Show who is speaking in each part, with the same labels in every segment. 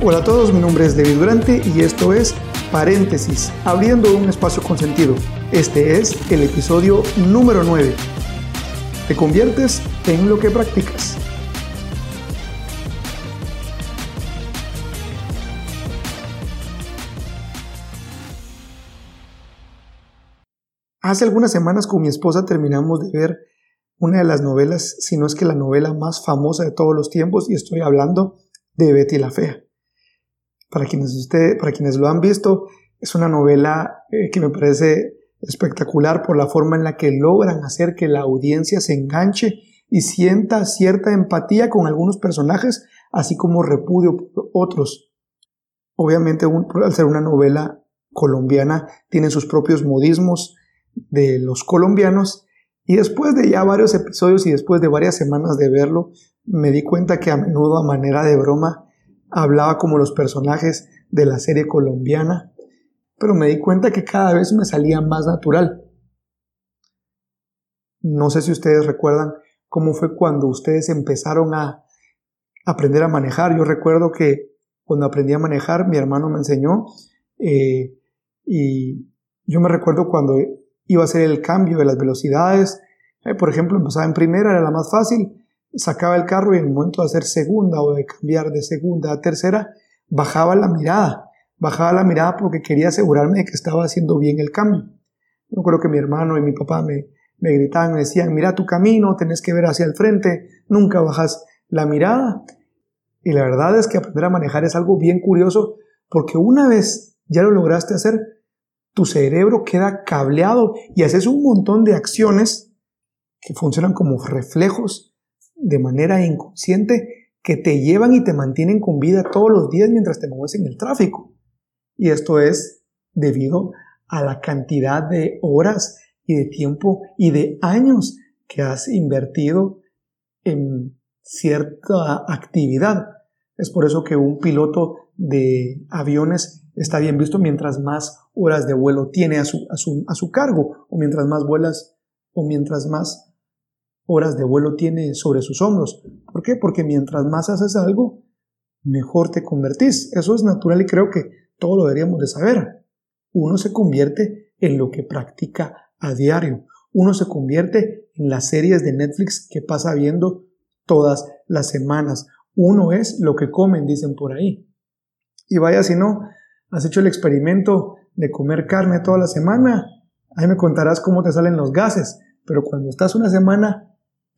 Speaker 1: Hola a todos, mi nombre es David Durante y esto es Paréntesis, abriendo un espacio con sentido. Este es el episodio número 9. Te conviertes en lo que practicas. Hace algunas semanas con mi esposa terminamos de ver una de las novelas, si no es que la novela más famosa de todos los tiempos, y estoy hablando de Betty la Fea. Para quienes, usted, para quienes lo han visto, es una novela eh, que me parece espectacular por la forma en la que logran hacer que la audiencia se enganche y sienta cierta empatía con algunos personajes, así como repudio por otros. Obviamente, al ser una novela colombiana, tiene sus propios modismos, de los colombianos y después de ya varios episodios y después de varias semanas de verlo, me di cuenta que a menudo a manera de broma hablaba como los personajes de la serie colombiana, pero me di cuenta que cada vez me salía más natural. No sé si ustedes recuerdan cómo fue cuando ustedes empezaron a aprender a manejar. Yo recuerdo que cuando aprendí a manejar, mi hermano me enseñó eh, y yo me recuerdo cuando iba a ser el cambio de las velocidades. Eh, por ejemplo, empezaba en primera, era la más fácil, sacaba el carro y en el momento de hacer segunda o de cambiar de segunda a tercera, bajaba la mirada. Bajaba la mirada porque quería asegurarme de que estaba haciendo bien el cambio. Yo creo que mi hermano y mi papá me, me gritaban, me decían, mira tu camino, tenés que ver hacia el frente, nunca bajas la mirada. Y la verdad es que aprender a manejar es algo bien curioso porque una vez ya lo lograste hacer, tu cerebro queda cableado y haces un montón de acciones que funcionan como reflejos de manera inconsciente que te llevan y te mantienen con vida todos los días mientras te mueves en el tráfico. Y esto es debido a la cantidad de horas y de tiempo y de años que has invertido en cierta actividad. Es por eso que un piloto de aviones está bien visto mientras más horas de vuelo tiene a su, a su, cargo o mientras más vuelas o mientras más horas de vuelo tiene sobre sus hombros. ¿Por qué? Porque mientras más haces algo, mejor te convertís. Eso es natural y creo que todo lo deberíamos de saber. Uno se convierte en lo que practica a diario. Uno se convierte en las series de Netflix que pasa viendo todas las semanas. Uno es lo que comen, dicen por ahí. Y vaya si no, has hecho el experimento de comer carne toda la semana, ahí me contarás cómo te salen los gases, pero cuando estás una semana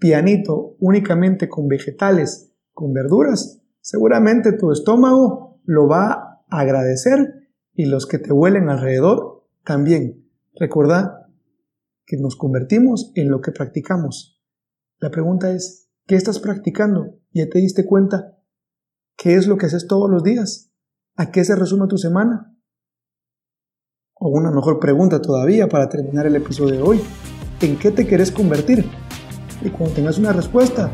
Speaker 1: pianito únicamente con vegetales, con verduras, seguramente tu estómago lo va a agradecer y los que te huelen alrededor también. Recuerda que nos convertimos en lo que practicamos. La pregunta es, ¿qué estás practicando? ¿Ya te diste cuenta? ¿Qué es lo que haces todos los días? ¿A qué se resume tu semana? O una mejor pregunta todavía para terminar el episodio de hoy. ¿En qué te quieres convertir? Y cuando tengas una respuesta,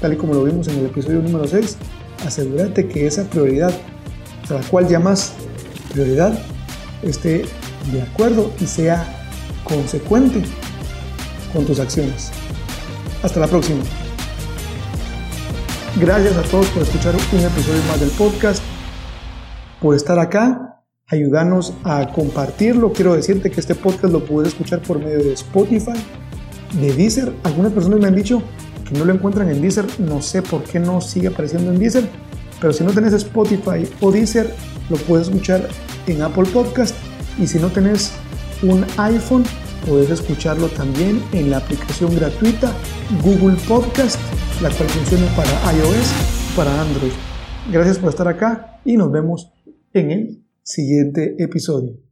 Speaker 1: tal y como lo vimos en el episodio número 6, asegúrate que esa prioridad, a la cual llamas prioridad, esté de acuerdo y sea consecuente con tus acciones. Hasta la próxima. Gracias a todos por escuchar un episodio más del podcast, por estar acá, ayudarnos a compartirlo. Quiero decirte que este podcast lo puedes escuchar por medio de Spotify, de Deezer. Algunas personas me han dicho que no lo encuentran en Deezer. No sé por qué no sigue apareciendo en Deezer. Pero si no tenés Spotify o Deezer, lo puedes escuchar en Apple Podcast. Y si no tenés un iPhone, puedes escucharlo también en la aplicación gratuita Google Podcast la cual funciona para iOS para Android. Gracias por estar acá y nos vemos en el siguiente episodio.